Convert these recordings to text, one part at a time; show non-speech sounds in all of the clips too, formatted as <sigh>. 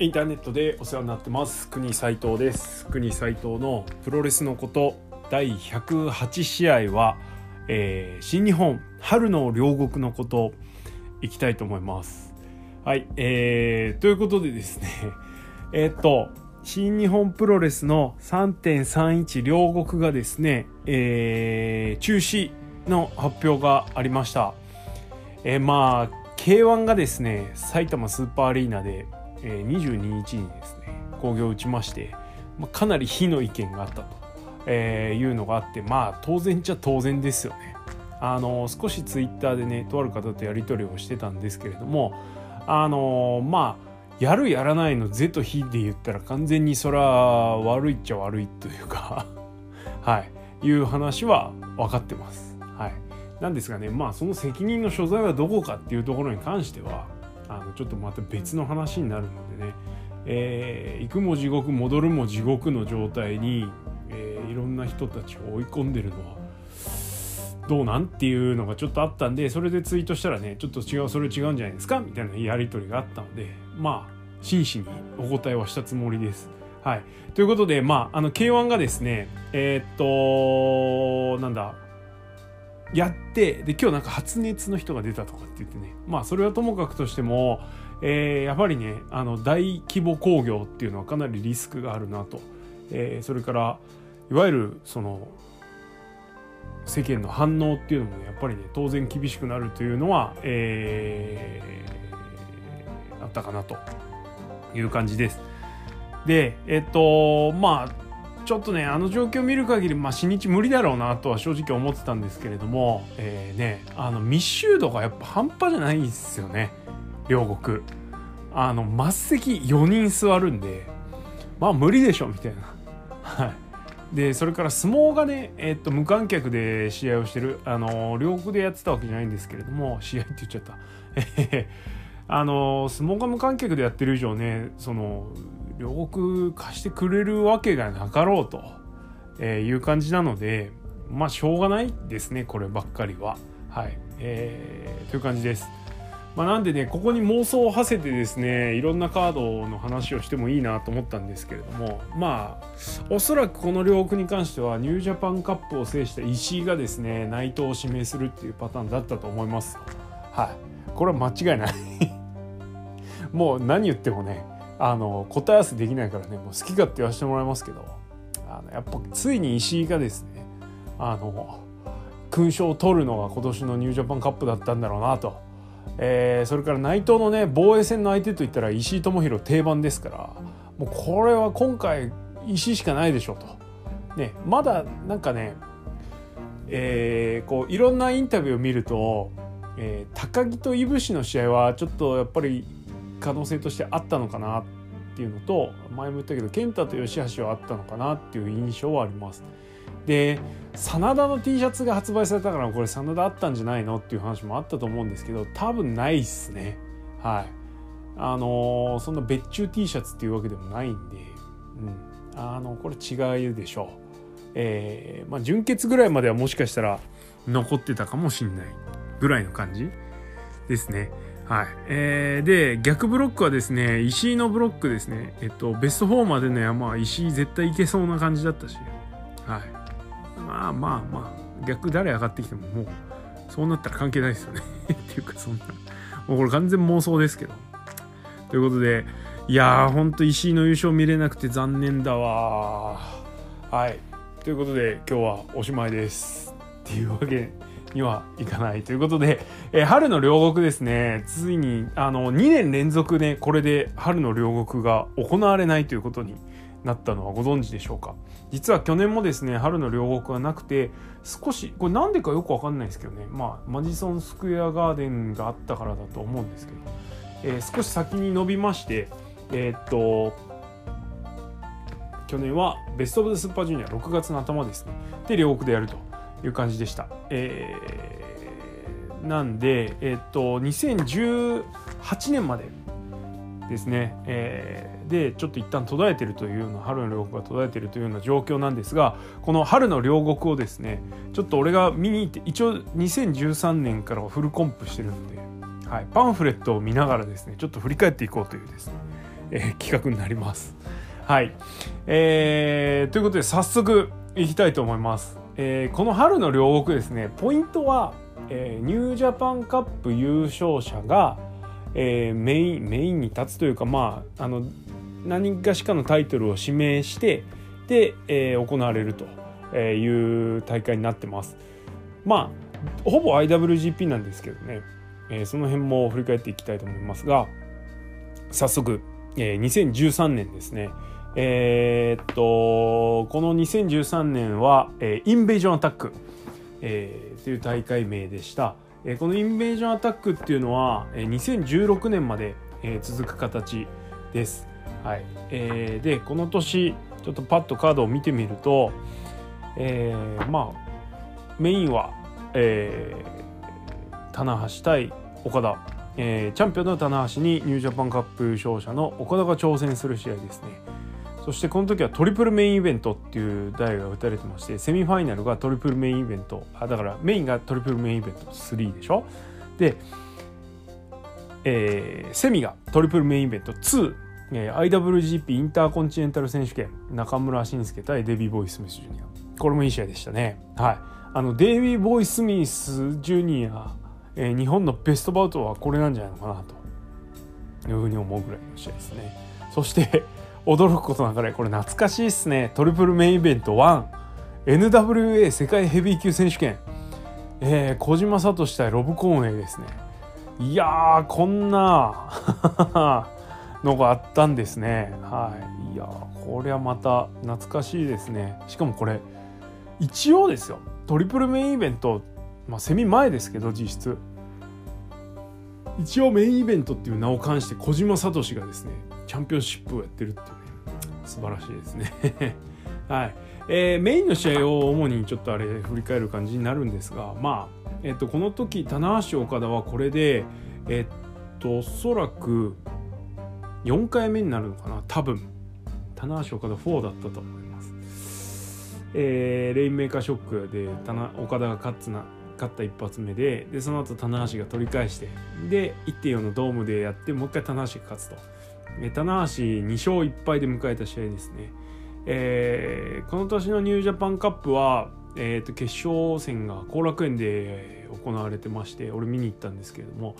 インターネットでお世話になってます。国斉藤です。国斉藤のプロレスのこと。第108試合は、えー、新日本春の両国のこと。いきたいと思います。はいえー、ということでですね。<laughs> えー、っと新日本プロレスの3.31両国がですね、えー、中止の発表がありました。えー、まあ K1 がですね埼玉スーパーアリーナでえ、22日にですね興行を打ちまして、まあ、かなり非の意見があったと、え、いうのがあってまあ当然っちゃ当然ですよね。あの少しツイッターでねとある方とやり取りをしてたんですけれどもあのまあやるやらないの「是」と「非」で言ったら完全にそれは悪いっちゃ悪いというか <laughs> はいいう話は分かってます。はい、なんですがねまあその責任の所在はどこかっていうところに関してはあのちょっとまた別の話になるのでね、えー、行くも地獄戻るも地獄の状態に、えー、いろんな人たちを追い込んでるのはどうなんっていうのがちょっとあったんでそれでツイートしたらねちょっと違うそれ違うんじゃないですかみたいなやり取りがあったのでまあ真摯にお答えはしたつもりです。はい、ということで、まあ、あの K1 がですねえー、っとなんだやってで今日なんか発熱の人が出たとかって言ってねまあそれはともかくとしても、えー、やっぱりねあの大規模工業っていうのはかなりリスクがあるなと、えー、それからいわゆるその世間の反応っていうのもねやっぱりね当然厳しくなるというのは、えー、あったかなという感じです。でえっとまあちょっとねあの状況を見る限りまあ新日無理だろうなとは正直思ってたんですけれども、えー、ねあの密集度がやっぱ半端じゃないですよね。両国。あの末席4人座るんでまあ無理でしょみたいな。はい。でそれから相撲がね、えー、っと無観客で試合をしてるあの両国でやってたわけじゃないんですけれども試合って言っちゃった。あの相撲が無観客でやってる以上ねその両国貸してくれるわけがなかろうと、えいう感じなのでまあしょうがないですねこればっかりは。はい、えー、という感じです。まあ、なんでねここに妄想を馳せてですねいろんなカードの話をしてもいいなと思ったんですけれどもまあおそらくこの両国に関してはニュージャパンカップを制した石井がですね内藤を指名するっていうパターンだったと思います。はいこれは間違いない <laughs> もう何言ってもねあの答え合わせできないからねもう好き勝手言わせてもらいますけどあのやっぱついに石井がですねあの勲章を取るのが今年のニュージャパンカップだったんだろうなと、えー、それから内藤のね防衛戦の相手といったら石井智弘定番ですからもうこれは今回石井しかないでしょうと。ね、まだなんかね、えー、こういろんなインタビューを見ると、えー、高木といぶしの試合はちょっとやっぱり可能性としてあったのかなっていうのと前も言ったけど健太と吉橋はあったのかなっていう印象はあります。で真田の T シャツが発売されたからこれ真田あったんじゃないのっていう話もあったと思うんですけど多分ないっすね。はい。あのー、そんな別注 T シャツっていうわけでもないんで、うん、あのこれ違うでしょう。えー、まあ純潔ぐらいまではもしかしたら残ってたかもしんないぐらいの感じですね。はい。えー、で、逆ブロックはですね、石井のブロックですね。えっと、ベスト4までの山は石井絶対いけそうな感じだったし、はい。まあまあまあ、逆誰上がってきてももう、そうなったら関係ないですよね <laughs> っていうか、そんな、もうこれ完全妄想ですけど。ということで、いやー、ほんと石井の優勝見れなくて残念だわはい。ということで、今日はおしまいです。っていうわけでにはいかないということで、えー、春の両国ですね。ついにあの2年連続ねこれで春の両国が行われないということになったのはご存知でしょうか。実は去年もですね春の両国はなくて少しこれなんでかよくわかんないですけどね。まあマジソンスクエアガーデンがあったからだと思うんですけど、えー、少し先に伸びましてえー、っと去年はベスト・オブ・ザ・スーパージュニア6月の頭ですね。で両国でやると。いう感じでした。えー、なんで、えっ、と2018年までですね、えー、でちょっと一旦途絶えてるというような春の両国が途絶えてるというような状況なんですがこの春の両国をですねちょっと俺が見に行って一応2013年からフルコンプしてるので、はい、パンフレットを見ながらですねちょっと振り返っていこうというですね、えー、企画になります。はい、えー、ということで早速いきたいと思います。えー、この春の両国ですねポイントは、えー、ニュージャパンカップ優勝者が、えー、メインメインに立つというかまああの何かしかのタイトルを指名してで、えー、行われるという大会になってます。まあほぼ IWGP なんですけどね、えー、その辺も振り返っていきたいと思いますが早速、えー、2013年ですねえー、っとこの2013年は、えー、インベージョンアタック、えー、という大会名でした、えー、このインベージョンアタックっていうのは、えー、2016年まで、えー、続く形です、はい。えー、でこの年ちょっとパッとカードを見てみると、えー、まあメインは、えー、棚橋対岡田、えー、チャンピオンの棚橋にニュージャパンカップ優勝者の岡田が挑戦する試合ですね。そしてこの時はトリプルメインイベントっていう題が打たれてましてセミファイナルがトリプルメインイベント。あだからメインがトリプルメインイベント3でしょ？で、えー、セミがトリプルメインイベント2、えー、IWGP インターコンチネンタル選手権中村慎介対デビー・ボイス・ミス・ジュニア。これもいい試合でしたね。はい。あのデイビー・ボイス・スミス・ジュニア、えー、日本のベストバウトはこれなんじゃないのかなというふうに思うぐらいの試合ですね。そして驚くことながらこれ懐かしいっすね。トリプルメインイベント 1NWA 世界ヘビー級選手権。えー、小島聡対ロブ・コーンウェイですね。いやこんなのがあったんですね。はい。いやこれはまた懐かしいですね。しかもこれ一応ですよ。トリプルメインイベントまあセミ前ですけど実質。一応メインイベントっていう名を冠して小島聡がですねチャンピオンシップをやってるっていうね。素晴らしいですね。<laughs> はい、えー、メインの試合を主にちょっとあれ振り返る感じになるんですがまあ、えっと、この時棚橋岡田はこれでえっとおそらく4回目になるのかな多分。棚橋岡田4だったと思います、えー、レインメーカーショックで岡田が勝つな勝った一発目ででその後棚橋が取り返してで1.4のドームでやってもう一回棚橋が勝つと。棚橋2勝1敗で迎えた試合ですね、えー、この年のニュージャパンカップは、えー、と決勝戦が後楽園で行われてまして俺見に行ったんですけれども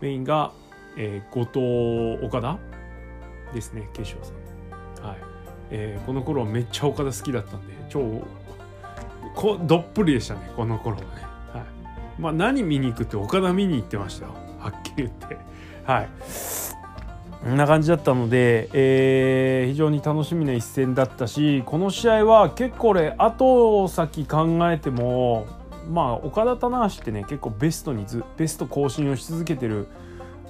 メインが、えー、後藤岡田ですね決勝戦。はい、えー、この頃はめっちゃ岡田好きだったんで超こどっぷりでしたねこの頃はね。はい。まあ、何見に行くって岡田見に行ってましたよ。はっきり言って。はい。んな感じだったので、えー、非常に楽しみな一戦だったしこの試合は結構俺後先考えてもまあ岡田棚橋ってね結構ベストにずベスト更新をし続けてる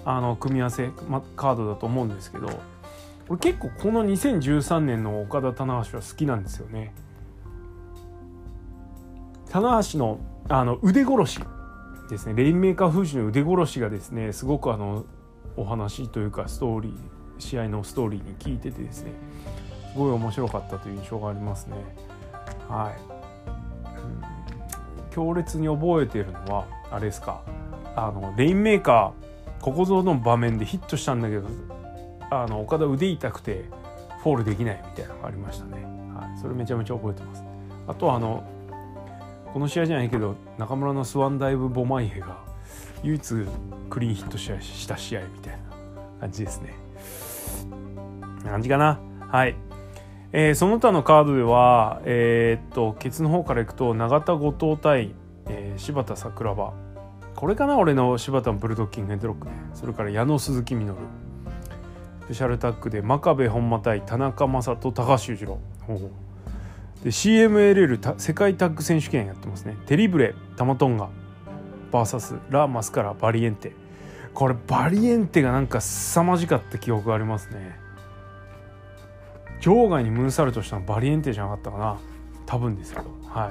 あの組み合わせ、ま、カードだと思うんですけど俺結構この2013年の岡田棚橋は好きなんですよね。棚橋のあの腕殺しですねレインメーカー封じの腕殺しがですねすごくあのお話というかストーリー試合のストーリーに聞いててですねすごい面白かったという印象がありますね。はい、うん、強烈に覚えてるのはあれですか。あのレインメーカーここぞの場面でヒットしたんだけどあのオカダ腕痛くてフォールできないみたいなのがありましたね、はい、それめちゃめちゃ覚えてます。あとはあのこの試合じゃないけど中邑のスワンダイブ・ボマイヘが唯一クリーンヒット試合した試合みたいな感じですね。感じかなはい。えー、その他のカードでは、えー、っと、ケツの方からいくと、永田後藤対、えー、柴田桜庭。これかな？俺の柴田のブルドッキングヘッドロックね。それから矢野鈴木みのる。スペシャルタッグで真壁本間対田中将人高橋裕次郎。ほうほうで CMLL 世界タッグ選手権やってますねテリブレタマトンガ VS ラ・マスカラバリエンテ。これバリエンテがなんか凄まじかった記憶がありますね。場外にムーンサルトしたのバリエンテじゃなかったかな。多分ですけど。はい。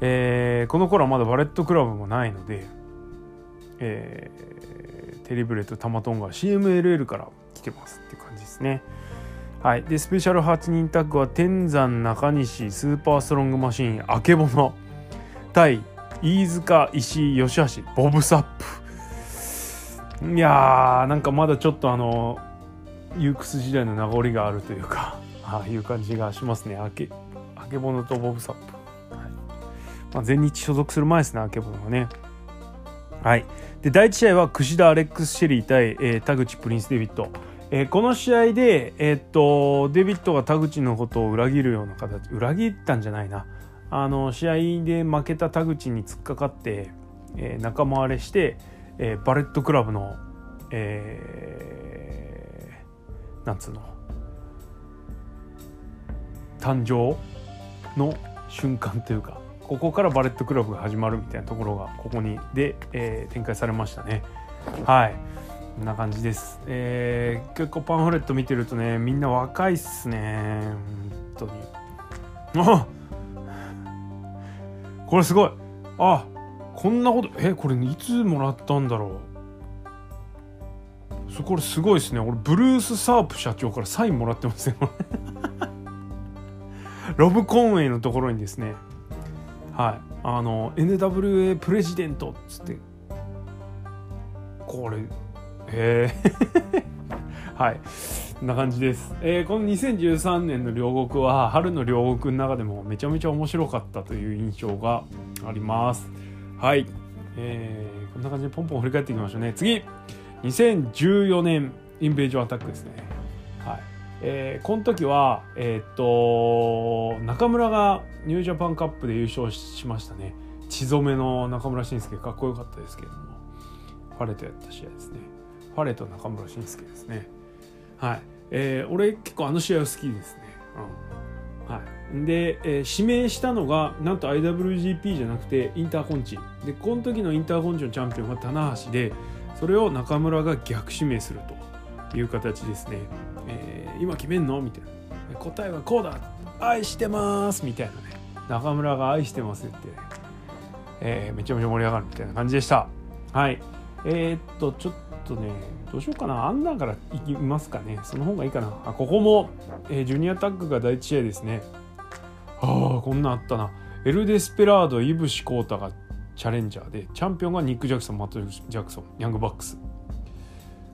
えー、この頃はまだバレットクラブもないので、えー、テリブレとタマ・トンガ CMLL から来てますっていう感じですね。はい、でスペシャル8人タッグは天山中西スーパーストロングマシーンあけぼの対飯塚石井吉橋ボブサップ。いやーなんかまだちょっとあのユークス時代の名残があるというか <laughs> ああいう感じがしますね。あけあけぼのとボブサップ、はい。まあ、全日所属する前ですねあけぼのはね。はい。で第1試合は櫛田アレックス・シェリー対、えー、田口プリンス・デビットえー、この試合で、えー、っとデビットが田口のことを裏切るような形裏切ったんじゃないな。あの試合で負けた田口に突っかかって、えー、仲間割れして、えー、バレットクラブの、えー、なんつうの誕生の瞬間というかここからバレットクラブが始まるみたいなところがここにで、えー、展開されましたねはい。こんな感じです。えー、結構パンフレット見てるとね、みんな若いっすね。本当に。あこれすごい。あこんなこと、え、これいつもらったんだろう。そこれすごいですね。俺、ブルース・サープ社長からサインもらってますね。<laughs> ロブ・コンウェイのところにですね、はい、あの、NWA プレジデントっつって、これ、へえ。<laughs> はい。こんな感じです、えー、この2013年の両国は春の両国の中でもめちゃめちゃ面白かったという印象があります。はい、えー、こんな感じでポンポン振り返っていきましょうね。次。2014年インベージョンアタックですね。はい。えー、この時は、えー、っと中村がニュージャパンカップで優勝しましたね。血染めの中村慎介。かっこよかったですけれども。ファレとやった試合ですね。ファレと中村慎介ですね。はい、えー、俺結構あの試合は好きですね、うん。はい、で、えー、指名したのがなんと IWGP じゃなくてインターコンチ。でこの時のインターコンチのチャンピオンが棚橋でそれを中村が逆指名するという形ですね、えー、今決めんのみたいな。答えはこうだ。愛してます。みたいなね。中村が愛してますって、えー、めちゃめちゃ盛り上がるみたいな感じでした。はい。えー、っとちょっとねどうしようかな。アンダーからいきますかね。その方がいいかな。あここも、えー、ジュニアタッグが第1試合ですね。ああこんなんあったな。エル・デスペラードイブシ・コータがチャレンジャーでチャンピオンがニック・ジャクソンマット・ジャクソンヤングバックス。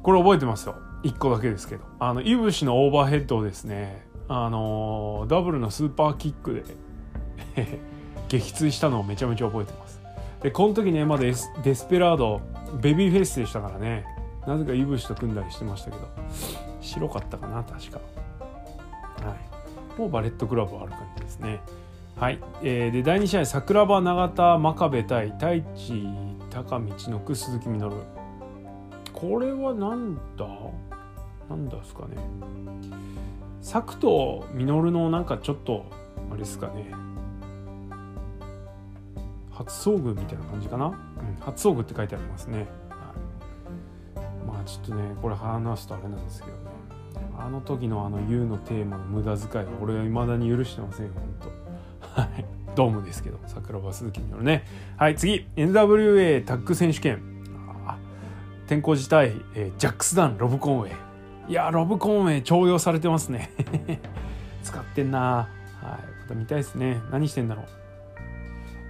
これ覚えてますよ。1個だけですけど。あのイブシのオーバーヘッドをですねあのー、ダブルのスーパーキックで <laughs> 撃墜したのをめちゃめちゃ覚えてます。でこの時ねまだデスペラードベビーフェイスでしたからね。なぜか飯伏と組んだりしてましたけど。白かったかな確か。はい。もうバレットクラブはある感じですね。はい、えー、で第2試合桜庭永田真壁対タイチTAKAみちのく鈴木みのこれはなんだ？なんだですかね。作と実のなんかちょっとあれですかね。初遭遇みたいな感じかな、うん、初遭遇って書いてありますね、ちょっとねこれ話すとあれなんですけどね。あの時のあの U のテーマの無駄遣いは俺は未だに許してませんよ本当はい。ドームですけど桜庭鈴木によるね。はい次。NWA タッグ選手権。天候自体、えー、ジャックスダンロブコンウェイ。いやロブコンウェイ重用されてますね。<laughs> 使ってんなはいまた見たいですね。何してんだろう。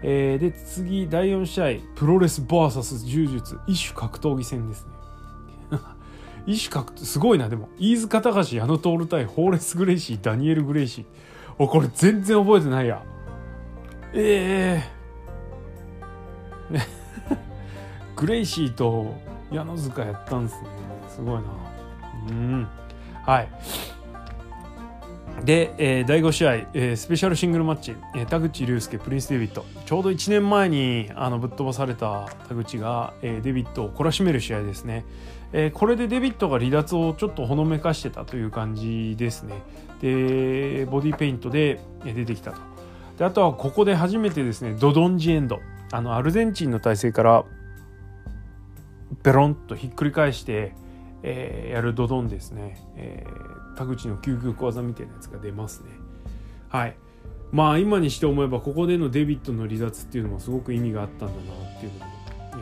えー、で次第4試合。プロレス VS 柔術。異種格闘技戦ですね。異種格すごいなでも。飯塚隆矢野徹対ホーレス・グレイシーダニエル・グレイシー。おこれ全然覚えてないや。ええー、<laughs> グレイシーと矢野塚やったんですね。すごいな。うん。はい。で、えー、第5試合、えー、スペシャルシングルマッチ、えー、田口竜介プリンス・デビットちょうど1年前にあのぶっ飛ばされた田口が、えー、デビットを懲らしめる試合ですね、えー、これでデビットが離脱をちょっとほのめかしてたという感じですね。でボディペイントで出てきたと。であとはここで初めてですねドドンジエンド。あのアルゼンチンの体勢からペロンとひっくり返して、えー、やるドドンですね、えー田口の究極技みたいなやつが出ますね。はい。まあ今にして思えばここでのデビットの離脱っていうのもすごく意味があったんだなっていうのも、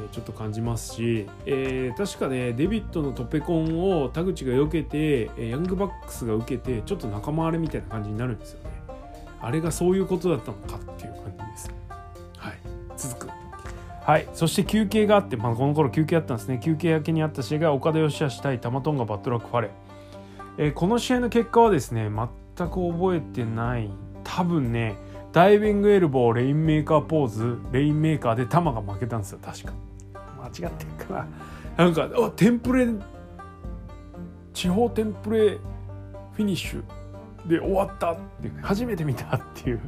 え、ちょっと感じますし、えー、確かねデビットのトペコンを田口が避けてヤングバックスが受けてちょっと仲間割れみたいな感じになるんですよね。あれがそういうことだったのかっていう感じです。はい。続く。はい。そして休憩があって、まあ、この頃休憩あったんですね。休憩明けにあった試合がオカダYOSHI-HASHI対タマ・トンガバッドラックファレ。えー、この試合の結果はですね全く覚えてない。多分ねダイビングエルボーレインメーカーポーズレインメーカーでタマが負けたんですよ。確か。間違ってるかな。なんかあテンプレ地方テンプレフィニッシュ。で終わった。って初めて見たっていう。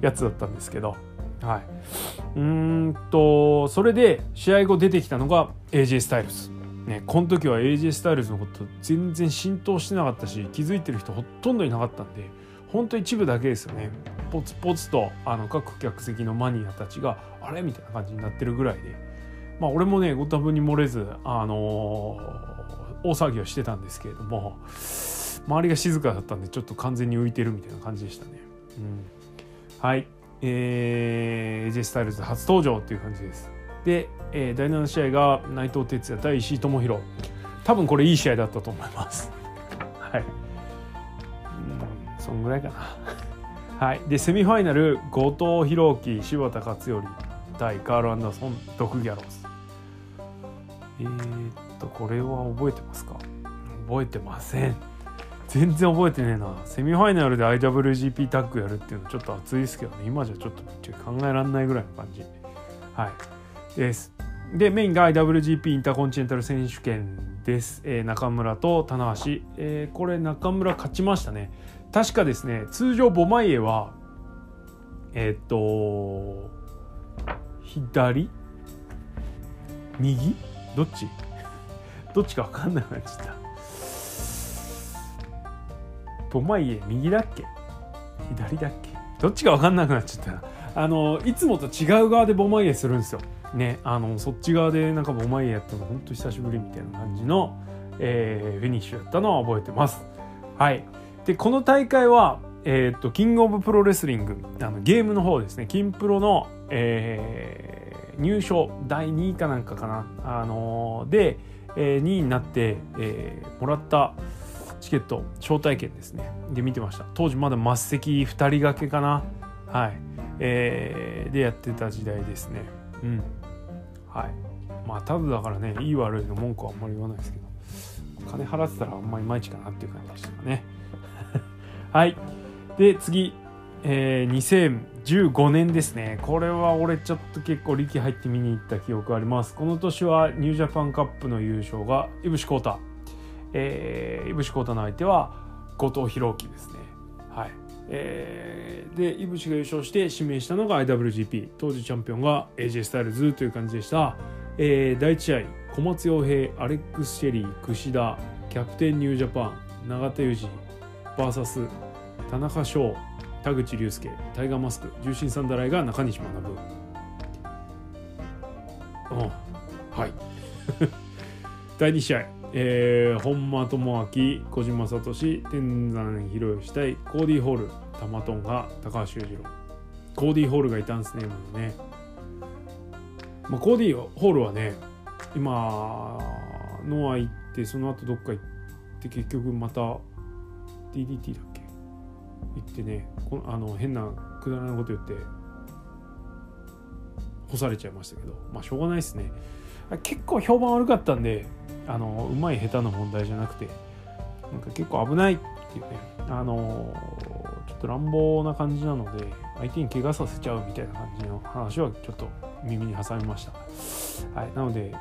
やつだったんですけど。はい。うんとそれで試合後出てきたのが AJ スタイルズ。ね、この時は AJ スタイルズのこと全然浸透してなかったし気づいてる人ほとんどいなかったんでほんと一部だけですよね。ポツポツとあの各客席のマニアたちがあれ？みたいな感じになってるぐらいで。まあ俺もねご多分に漏れずあのー、大騒ぎをしてたんですけれども周りが静かだったんでちょっと完全に浮いてるみたいな感じでしたね、うん、はい。えー、AJ スタイルズ初登場っていう感じです。で、えー、第7試合が内藤哲也対石井智弘多分これいい試合だったと思います。<laughs> はい。うんそんぐらいかな。<laughs> はい。でセミファイナル後藤弘樹柴田勝頼対カール・アンダーソンドク・ギャローズえー、っとこれは覚えてますか？覚えてません。全然覚えてねえな。セミファイナルで IWGP タッグやるっていうのちょっと熱いですけどね。今じゃちょっと考えられないぐらいの感じ。はい。です。でメインが IWGP インターコンチネンタル選手権です、えー、中村と棚橋、えー、これ中村勝ちましたね。確かですね通常ボマイエはえー、っと左？右？どっち？<laughs> どっちか分かんなくなっちゃった。ボマイエ右だっけ？左だっけ？どっちか分かんなくなっちゃった。あのいつもと違う側でボマイエするんですよ。ねあのそっち側でなんかボマイエやったの本当久しぶりみたいな感じの、えー、フィニッシュやったのは覚えてます。はい。でこの大会はえーと、キングオブプロレスリングあのゲームの方ですね。キンプロの、えー、入賞第2位かなんかかな、あのー、で、えー、2位になって、えー、もらったチケット招待券ですね。で見てました。当時まだ末席2人掛けかな。はい、えー、でやってた時代ですね。うん。はい。まあただだからねいい悪いの文句はあんまり言わないですけど金払ってたらあんまりいまいちかなっていう感じでしたかね。<laughs> はい。で次、えー、2015年ですね。これは俺ちょっと結構力入って見に行った記憶あります。この年はニュージャパンカップの優勝が井伏浩太えー、井伏浩太の相手は後藤弘樹ですね。はい。えー、で井伏が優勝して指名したのが IWGP 当時チャンピオンが AJ スタイルズという感じでした、えー、第1試合小松洋平アレックス・シェリー櫛田キャプテンニュージャパン永田裕二 VS 田中翔田口竜介タイガーマスク重心サンダライが中西学。うん。はい。<laughs> 第2試合、えー、本間智明小島聡天山博義対コーディーホール玉トンが高橋裕次郎。コーディーホールがいたんですね今ね、まあ、コーディーホールはね今ノア行ってその後どっか行って結局また DDT だっけ？行ってねこのあの変なくだらないこと言って干されちゃいましたけどまあしょうがないですね。結構評判悪かったんであのうまい下手な問題じゃなくてなんか結構危ないっていうね。あのちょっと乱暴な感じなので相手に怪我させちゃうみたいな感じの話はちょっと耳に挟みました。はいなので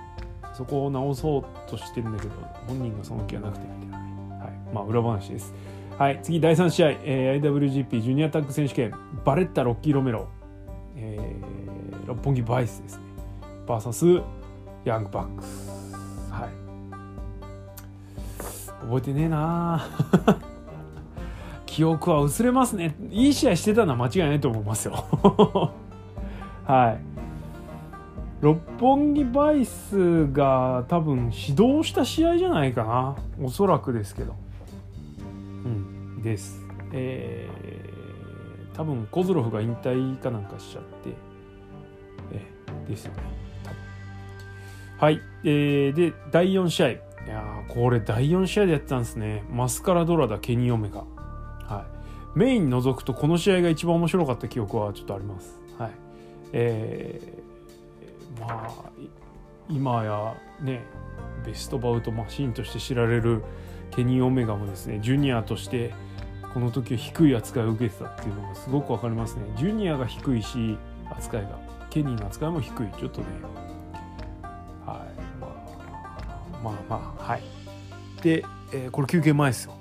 そこを直そうとしてるんだけど本人がその気はなくてみたいな、はい、まあ裏話です。はい、次第3試合、えー、IWGP ジュニアタッグ選手権。バレッタ・ロッキー・ロメロ、えー、六本木バイスですね。VS ヤングバックス。覚えてねえな。<laughs> 記憶は薄れますね。いい試合してたのは間違いないと思いますよ。<laughs> はい。六本木バイスが多分指導した試合じゃないかな。おそらくですけど。うん。です。えー、多分コズロフが引退かなんかしちゃって、えー、ですよね。はい、えー、で第4試合。いやこれ第4試合でやってたんですね。マスカラドラダケニー・オメガ、はい、メイン除くとこの試合が一番面白かった記憶はちょっとあります。はい。えー、まあ今やねベストバウトマシンとして知られるケニー・オメガもですねジュニアとしてこの時は低い扱いを受けてたっていうのがすごく分かりますね。ジュニアが低いし扱いがケニーの扱いも低い。ちょっとねまあまあはい。で、えー、これ休憩前ですよ。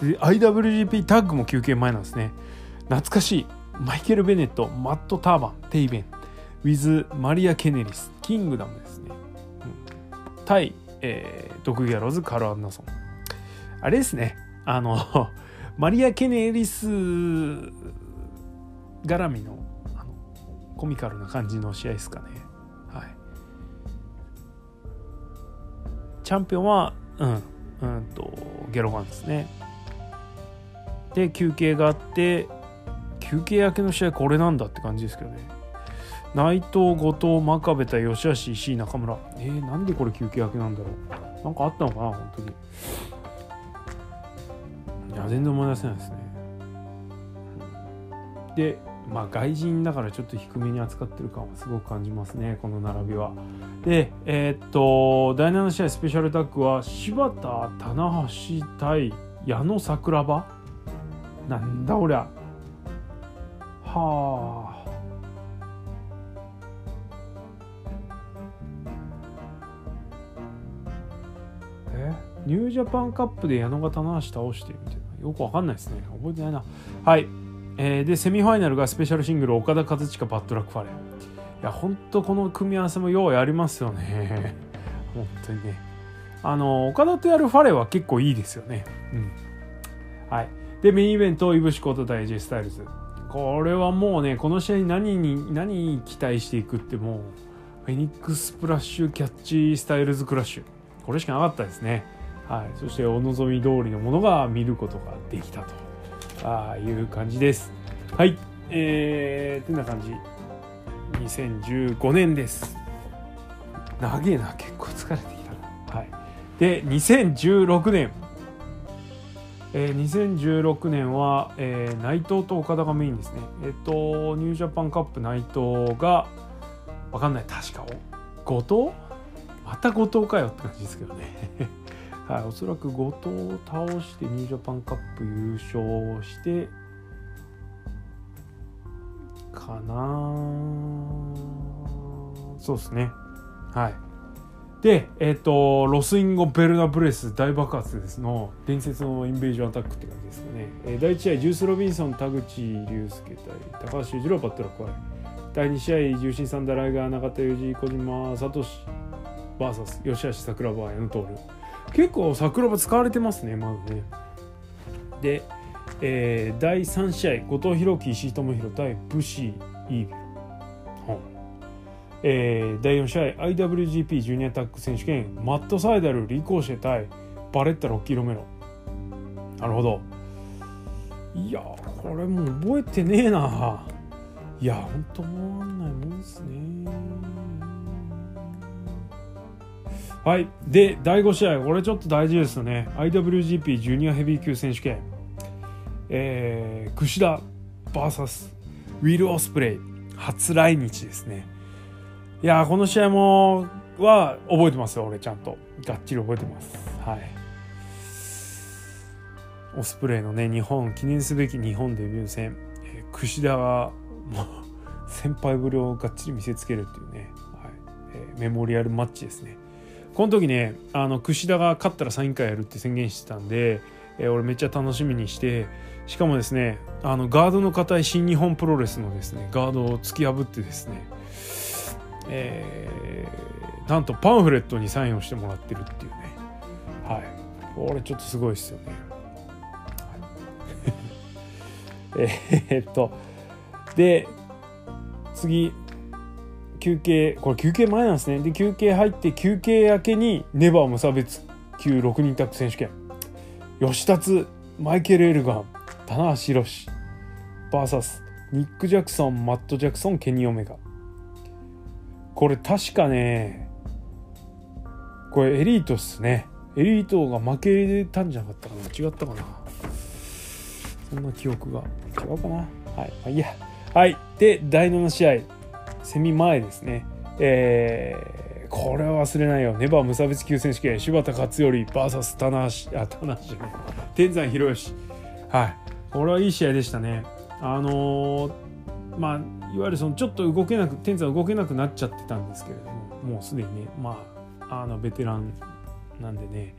で IWGP タッグも休憩前なんですね。懐かしい。マイケル・ベネットマット・ターバンテイベン。ウィズ・マリア・ケネリスキングダムですね、うん、対、えー、ドクギャローズ・カル・アンナソン。あれですね。あの <laughs> マリア・ケネリス絡みのあのコミカルな感じの試合ですかね。チャンピオンはうんうんとゲロガンですね。で休憩があって休憩明けの試合これなんだって感じですけどね。内藤後藤真壁対吉橋石井中村。えー、なんでこれ休憩明けなんだろう。なんかあったのかな本当に。いや全然思い出せないですね。でまあ外人だからちょっと低めに扱ってる感はすごく感じますねこの並びは。でえー、っと第7試合スペシャルタッグは柴田棚橋対矢野桜庭。なんだおりゃ。はあ。え？ニュージャパンカップで矢野が棚橋倒してみたいな。よくわかんないですね。覚えてないな。はい、えー、でセミファイナルがスペシャルシングル岡田和親バッドラックファレ。ンいやほんとこの組み合わせもようやりますよね。<laughs> 本当にね。あの岡田とやるファレは結構いいですよね。うん。はい。でメインイベントイブシコート対 J スタイルズ。これはもうねこの試合に何に何に期待していくってもうフェニックスプラッシュキャッチスタイルズクラッシュ。これしかなかったですね。はい。そしてお望み通りのものが見ることができたと。あいう感じです。はい。えー、ってな感じ。2015年です。長えな結構疲れてきたな。はい。で2016年えー、2016年は、えー、内藤と岡田がメインですね。えっ、ー、と、ニュージャパンカップ内藤が、わかんない、確か、後藤？また後藤かよって感じですけどね。<laughs> はい、おそらく後藤を倒してニュージャパンカップ優勝して、かなそうですね。はい。で、えっ、ー、と、ロス・インゴベルナブレス大爆発ですの伝説のインベージョンアタックって感じですかね。えー、第1試合、ジュース・ロビンソン、田口竜介対高橋裕二郎、バッドラック・ファレ。第2試合、獣神サンダーライガー、永田裕志、小島聡 VS YOSHI-HASHI桜庭、矢野徹。結構桜庭使われてますね、まずね。で、えー、第3試合、後藤弘樹、石井智弘対武士イービル。えー、第4試合 IWGP ジュニアタック選手権マット・サイダルリコーシェ対バレッタ・ロッキ・ロメロ。なるほど。いやこれもう覚えてねえな。いやほんと思わないもんですね。はい。で第5試合これちょっと大事ですよね。IWGP ジュニアヘビー級選手権。えー、櫛田 VS. ウィル・オスプレイ初来日ですね。いやこの試合もは覚えてますよ俺ちゃんと。がっちり覚えてます。はい。オスプレイのね日本記念すべき日本デビュー戦、えー、櫛田がもう先輩ぶりをがっちり見せつけるっていうね、はい。えー、メモリアルマッチですね。この時ねあの櫛田が勝ったらサイン会やるって宣言してたんで、えー、俺めっちゃ楽しみにしてしかもですねあのガードの硬い新日本プロレスのですねガードを突き破ってですねえー、なんとパンフレットにサインをしてもらってるっていうね。はい。これちょっとすごいですよね、はい、<laughs> えっとで次休憩これ休憩前なんですね。で休憩入って休憩明けにネバー無差別級6人タッグ選手権。吉達マイケル・エルガン棚橋宏 VS ニック・ジャクソンマット・ジャクソンケニー・オメガ。これ確かねこれエリートっすね。エリートが負けたんじゃなかったかな。違ったかな。そんな記憶が。違うかな。はい。まあいいや。はい。で第7試合。セミ前ですね。えこれは忘れないよ。ネバー無差別級選手権。柴田勝頼。VS 棚橋。あ棚橋じゃない。天山博義。はい。これはいい試合でしたね。あのー、まあいわゆるそのちょっと動けなく天山動けなくなっちゃってたんですけれどももうすでにねまああのベテランなんでね、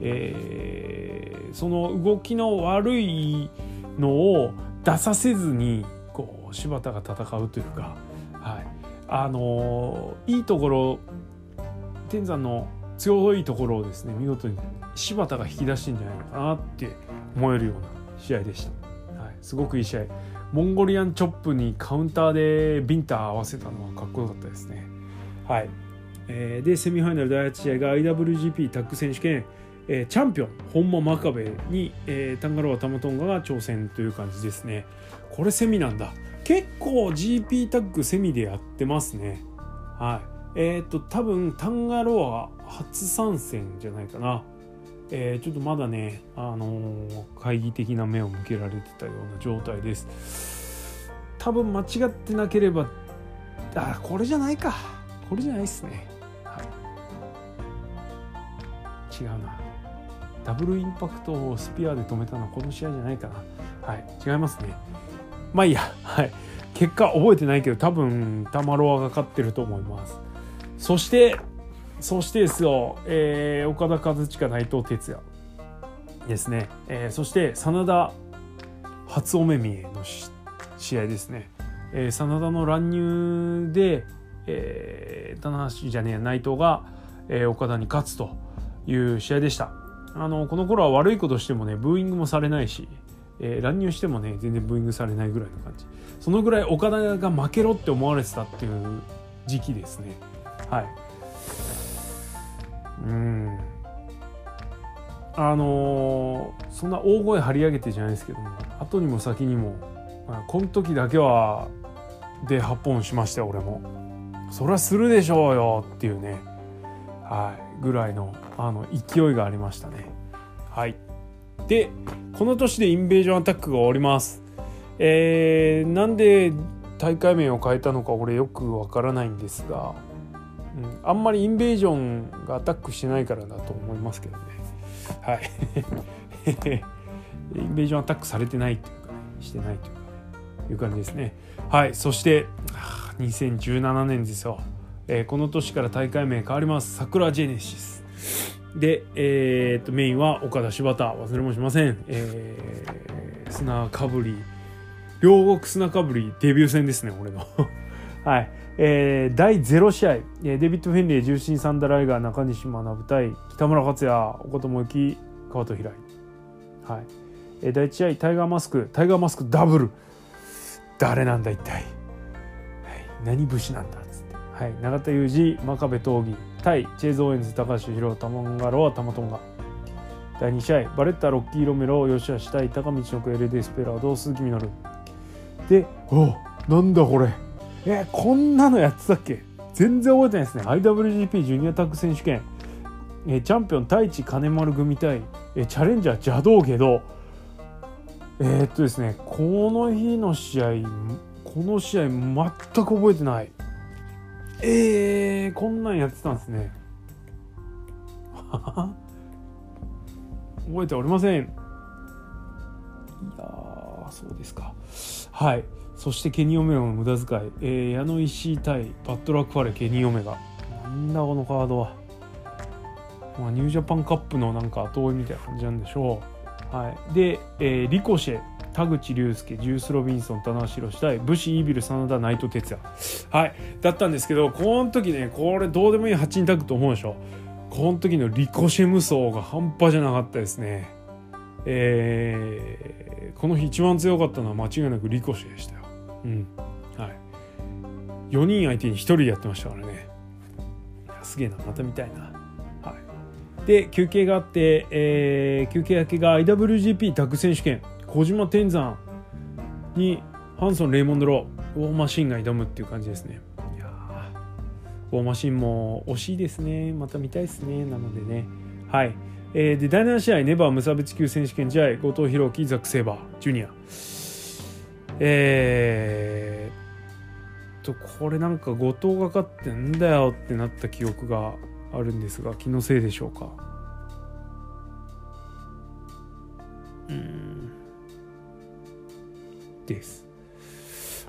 えー、その動きの悪いのを出させずにこう柴田が戦うというか、はい。あのー、いいところ天山の強いところをですね見事に柴田が引き出してんじゃないのかなって思えるような試合でした、はい、すごくいい試合。モンゴリアンチョップにカウンターでビンタ合わせたのはかっこよかったですね。はい。えー、でセミファイナル第8試合が IWGP タッグ選手権、えー、チャンピオン本間真壁に、えー、タンガロア・タマトンガが挑戦という感じですね。これセミなんだ。結構 GP タッグセミでやってますね。はい。えっ、ー、と多分タンガロア初参戦じゃないかな。えー、ちょっとまだね、あのー、懐疑的な目を向けられてたような状態です。多分間違ってなければあこれじゃないか。これじゃないっすね。違うな。ダブルインパクトをスピアで止めたのはこの試合じゃないかな。はい。違いますね。まあいいや。はい。結果覚えてないけど多分タマロアが勝ってると思います。そしてそしてですよ、えー、岡田和親内藤哲也ですね、えー、そして真田初お目見えの試合ですね、えー、真田の乱入で、えー、棚橋じゃねえ内藤が、えー、岡田に勝つという試合でした。あのこの頃は悪いことしてもねブーイングもされないし、えー、乱入してもね全然ブーイングされないぐらいの感じ。そのぐらい岡田が負けろって思われてたっていう時期ですね。はい。うん。あのー、そんな大声張り上げてじゃないですけども後にも先にも、まあ、この時だけはで8本しましたよ俺も。そりゃするでしょうよっていうね。はい。ぐらいのあの勢いがありましたね。はい。でこの年でインベージョンアタックが終わります。えー、なんで大会名を変えたのか俺よくわからないんですが、うん、あんまりインベージョンがアタックしてないからだと思いますけどね。はい。<laughs> インベージョンアタックされてないというかね。してないというかね。いう感じですね。はい。そして2017年ですよ。えー、この年から大会名変わります。桜ジェネシス。で、えー、っとメインは岡田柴田。忘れもしません、えー、砂かぶり。両国砂かぶりデビュー戦ですね俺の。はい、えー、第0試合。デビッド・フェンレイ重心サンダーライガー中西学対北村克也。岡智之川戸平井。はい、えー、第1試合タイガーマスク。タイガーマスクダブル。誰なんだ一体、はい、何武士なんだつって。はい、永田裕二真壁闘技。対チェーズ・オーエンズ高橋宏。タマンガロアタマトンガ第2試合バレッタロッキー・ロメロ。吉橋対高道のクエレ・ディスペラー。ド鈴木みのる。でおなんだこれ。えこんなのやってたっけ？全然覚えてないですね。IWGP ジュニアタッグ選手権。えチャンピオン太一金丸組対えチャレンジャー邪道けどえ、っとですねこの日の試合この試合全く覚えてない。えー、こんなんやってたんですね。<laughs> 覚えておりません。いやそうですか。はい。そしてケニ・オメガの無駄遣い、えー、矢野石対パットラック・ファレケニ・オメガなんだこのカードは、まあ、ニュージャパンカップのなんか後追いみたいな感じなんでしょう。はい。で、えー、リコシェ田口竜介ジュース・ロビンソン棚橋宏対武士イービル真田内藤哲也。はい。だったんですけどこの時ねこれどうでもいい8人タッグと思うでしょこの時のリコシェ無双が半端じゃなかったですね。えー、この日一番強かったのは間違いなくリコシェでした。ようん。はい。4人相手に1人やってましたからね。すげえなまた見たいな。はい。で休憩があって、えー、休憩明けが IWGP タッグ選手権小島天山にハンソン・レイモンド・ローウォーマシンが挑むっていう感じですね。いやウォーマシンも惜しいですね。また見たいですね。なのでね。はい、えー、で第7試合ネバー無差別級選手権試合後藤弘樹ザック・セイバージュニア。えとこれなんか後藤が勝ってんだよってなった記憶があるんですが気のせいでしょうか？うん。です。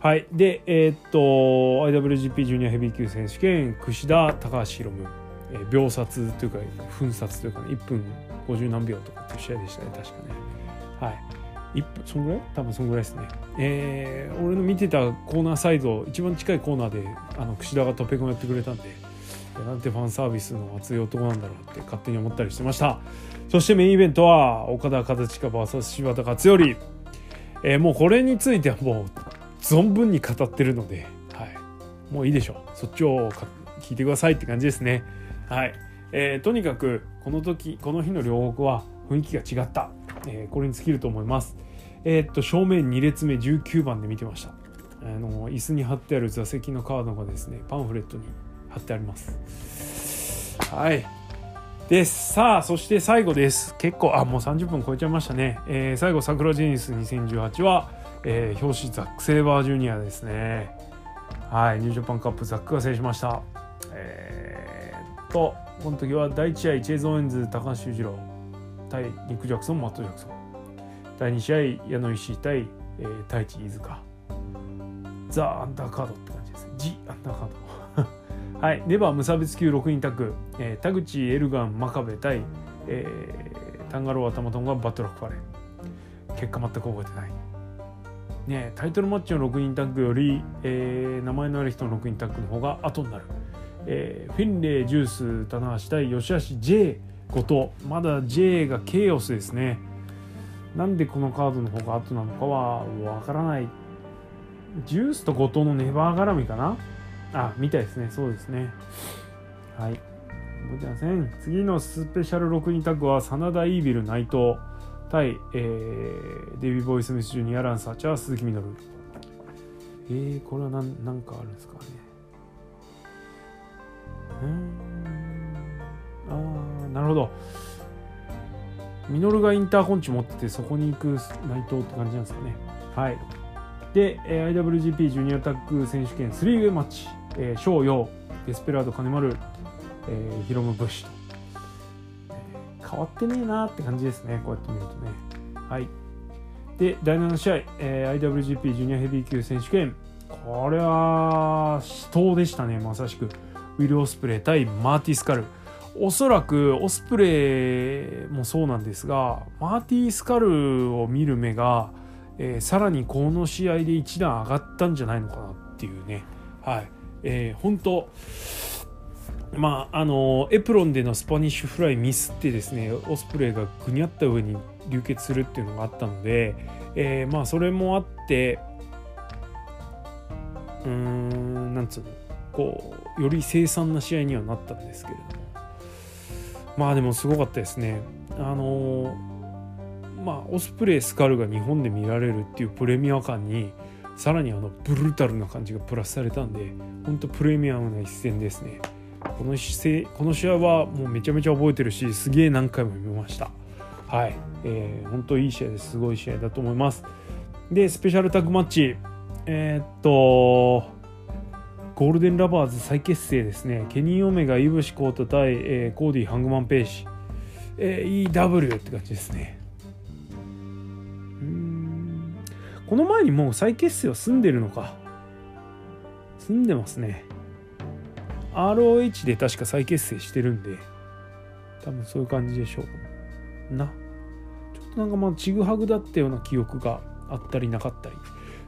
はい。でえー、っと IWGP ジュニアヘビー級選手権櫛田高橋宏夢、えー、秒殺というか分殺というか、ね、1分50何秒とかっていう試合でしたね確かね。はい。1分そんぐらい？多分そんぐらいですね。えー、俺の見てたコーナーサイド一番近いコーナーであの櫛田がトペコンやってくれたんでなんてファンサービスの熱い男なんだろうって勝手に思ったりしてました。そしてメインイベントは岡田和親 VS 柴田勝頼、えー、もうこれについてはもう存分に語ってるので、はい、もういいでしょう。そっちを聞いてくださいって感じですね。はい、えー、とにかくこの時この日の両国は雰囲気が違った、えー、これに尽きると思います。えー、っと正面2列目19番で見てました。あの椅子に貼ってある座席のカードがですねパンフレットに貼ってあります。はい。です。さあそして最後です。結構あもう30分超えちゃいましたね、えー、最後桜ジェニス2018は、えー、表紙ザック・セイバージュニアですね。はい。ニュージャパンカップザックが制しました。えー、っとこの時は第1試合チェイゾーエンズ高橋修二郎。対ニック・ジャクソンマット・ジャクソン。第2試合矢野石対、えー、太一飯塚。ザ・アンダーカードって感じです。ジ・アンダーカード。<laughs> はい。ネバー無差別級6人タッグ、えー、田口エルガン真壁対、えー、タンガロー頭トンがバットラックファレン。結果全く覚えてない。ねタイトルマッチの6人タッグより、えー、名前のある人の6人タッグの方が後になる、えー、フィンレイジュース棚橋対吉橋 J 後藤まだ J がケイオスですねなんでこのカードの方が後なのかはわからない。ジュースと後藤のネバー絡みかな？あ、みたいですね。そうですね。はい。覚えてません。次のスペシャル6人タッグは、真田イービル内藤対、えー、デビー・ボイス・ミス・ジュニア・ランサーチャー鈴木みのる。えー、これは何何かあるんですかね。うん。なるほど。ミノルがインターコンチ持っててそこに行く内藤って感じなんですかね。はい。で、え IWGP ジュニアタッグ選手権 3way マッチ、えー、翔陽、デスペラード金丸、えー、ヒロムブッシュと、変わってねえなって感じですね。こうやって見るとね。はい。で、第7試合、えー、IWGP ジュニアヘビー級選手権。これは死闘でしたね、まさしく。ウィル・オスプレイ対マーティ・スカル。おそらくオスプレイもそうなんですがマーティー・スカルを見る目が、えー、さらにこの試合で一段上がったんじゃないのかなっていうね。はい。えー、本当まああのエプロンでのスパニッシュフライミスってですねオスプレイがぐにゃった上に流血するっていうのがあったので、えー、まあそれもあってうーんなんつうのこうより凄惨な試合にはなったんですけれども。まあでもすごかったですね。あのまあオスプレイスカルが日本で見られるっていうプレミア感にさらにあのブルータルな感じがプラスされたんで本当プレミアムな一戦ですね。この姿勢この試合はもうめちゃめちゃ覚えてるしすげえ何回も見ました。はい、えー、本当いい試合ですすごい試合だと思います。でスペシャルタッグマッチえー、っとゴールデンラバーズ再結成ですね。ケニー・オメガ、イブシコート対、えー、コーディ・ハングマン・ページ。えー、EW って感じですね。うんこの前にもう再結成は済んでるのか。済んでますね。ROH で確か再結成してるんで、多分そういう感じでしょう。な。ちょっとなんかまあちぐはぐだったような記憶があったりなかったり。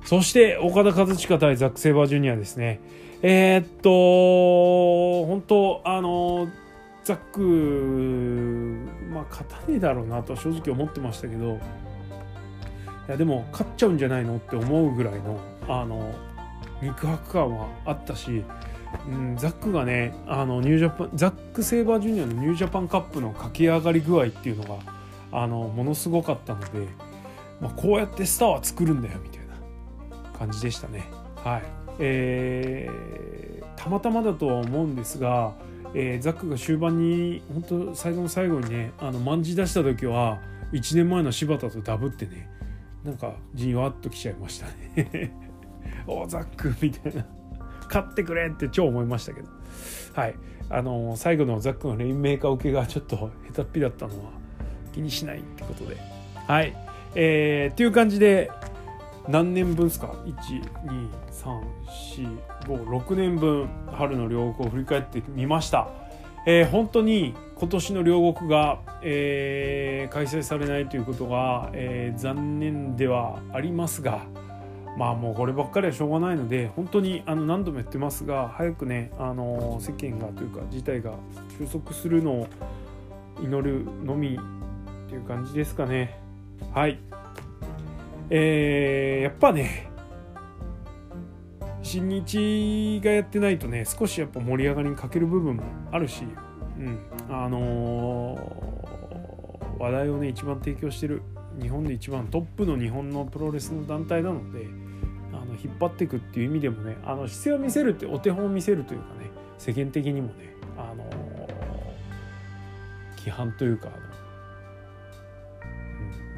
そして岡田和親対ザック・セイバージュニアですね。えー、っと、本当あの、ザック、まあ、勝たねえだろうなと正直思ってましたけど、いや、でも、勝っちゃうんじゃないのって思うぐらいの、あの、肉薄感はあったし、うん、ザックがね、あの、ニュージャパン、ザック・セイバージュニアのニュージャパンカップの駆け上がり具合っていうのが、あの、ものすごかったので、まあ、こうやってスターは作るんだよ、みたいな感じでしたね。はい。えー、たまたまだとは思うんですが、えー、ザックが終盤に本当最後の最後にねあの漫じ出した時は1年前の柴田とダブってねなんかじわっときちゃいましたね。<laughs> おザックみたいな。勝ってくれって超思いましたけど。はい。あの最後のザックのレインメーカー受けがちょっと下手っぴだったのは気にしないってことで。はい。えー、っていう感じで何年分ですか？12345年分春の両国を振り返ってみました、えー、本当に今年の両国が、えー、開催されないということが、えー、残念ではありますがまあもうこればっかりはしょうがないので本当にあの何度も言ってますが早くねあの世間がというか事態が収束するのを祈るのみっていう感じですかね。はい。えー、やっぱね新日がやってないとね少しやっぱ盛り上がりに欠ける部分もあるし、うん、あのー、話題をね一番提供してる日本で一番トップの日本のプロレスの団体なのであの引っ張っていくっていう意味でもねあの姿勢を見せるってお手本を見せるというかね世間的にもねあのー、規範というかあの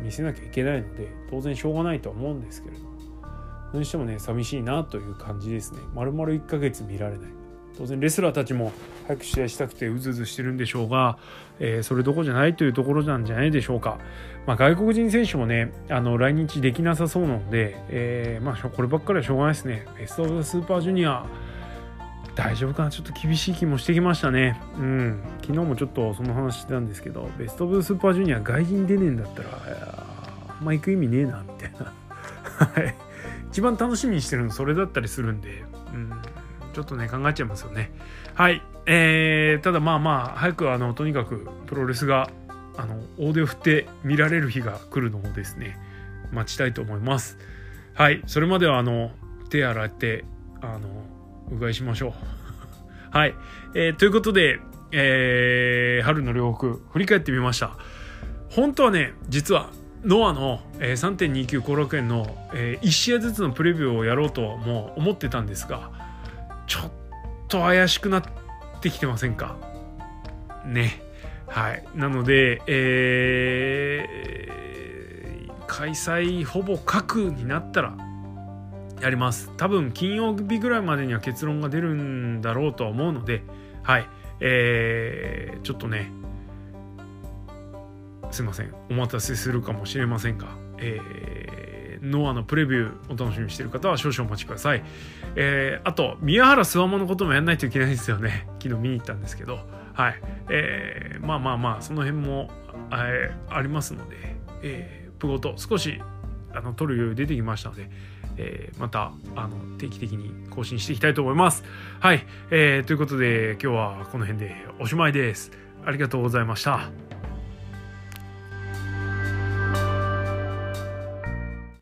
見せなきゃいけないので当然しょうがないとは思うんですけれどそれにしてもね寂しいなという感じですね。丸々1ヶ月見られない。当然レスラーたちも早く試合したくてうずうずしてるんでしょうが、えー、それどこじゃないというところなんじゃないでしょうか、まあ、外国人選手もねあの来日できなさそうなので、えー、まあ、こればっかりはしょうがないですね。ベスト・オブ・スーパージュニア大丈夫かな？ちょっと厳しい気もしてきましたね。うん。昨日もちょっとその話してたんですけど、ベスト・オブ・スーパージュニア外人出ねえんだったら、あんま行く意味ねえな、みたいな。はい。一番楽しみにしてるのそれだったりするんで、うん。ちょっとね、考えちゃいますよね。はい。えー、ただまあまあ、早くあの、とにかくプロレスが、あの、大手を振って見られる日が来るのをですね、待ちたいと思います。はい。それまではあの、手洗って、あの、うがいしましょう。<laughs> はい。えー、ということで、えー、春の両国、振り返ってみました。本当はね、実は、ノアの、えー、3.29後楽園の、えー、1試合ずつのプレビューをやろうともう思ってたんですが、ちょっと怪しくなってきてませんか？ね。はい。なので、えー、開催ほぼ核になったら、やります。多分金曜日ぐらいまでには結論が出るんだろうとは思うのではい。えー、ちょっとねすいません。お待たせするかもしれませんが、えー、ノアのプレビューお楽しみにしてる方は少々お待ちください、えー、あと宮原諏訪間のこともやんないといけないですよね。<laughs> 昨日見に行ったんですけど。はい、えー、まあまあまあその辺も、え、ありますので、えー、プゴと少しあの撮る余裕出てきましたのでえー、またあの定期的に更新していきたいと思います。はい、えー、ということで今日はこの辺でおしまいです。ありがとうございました。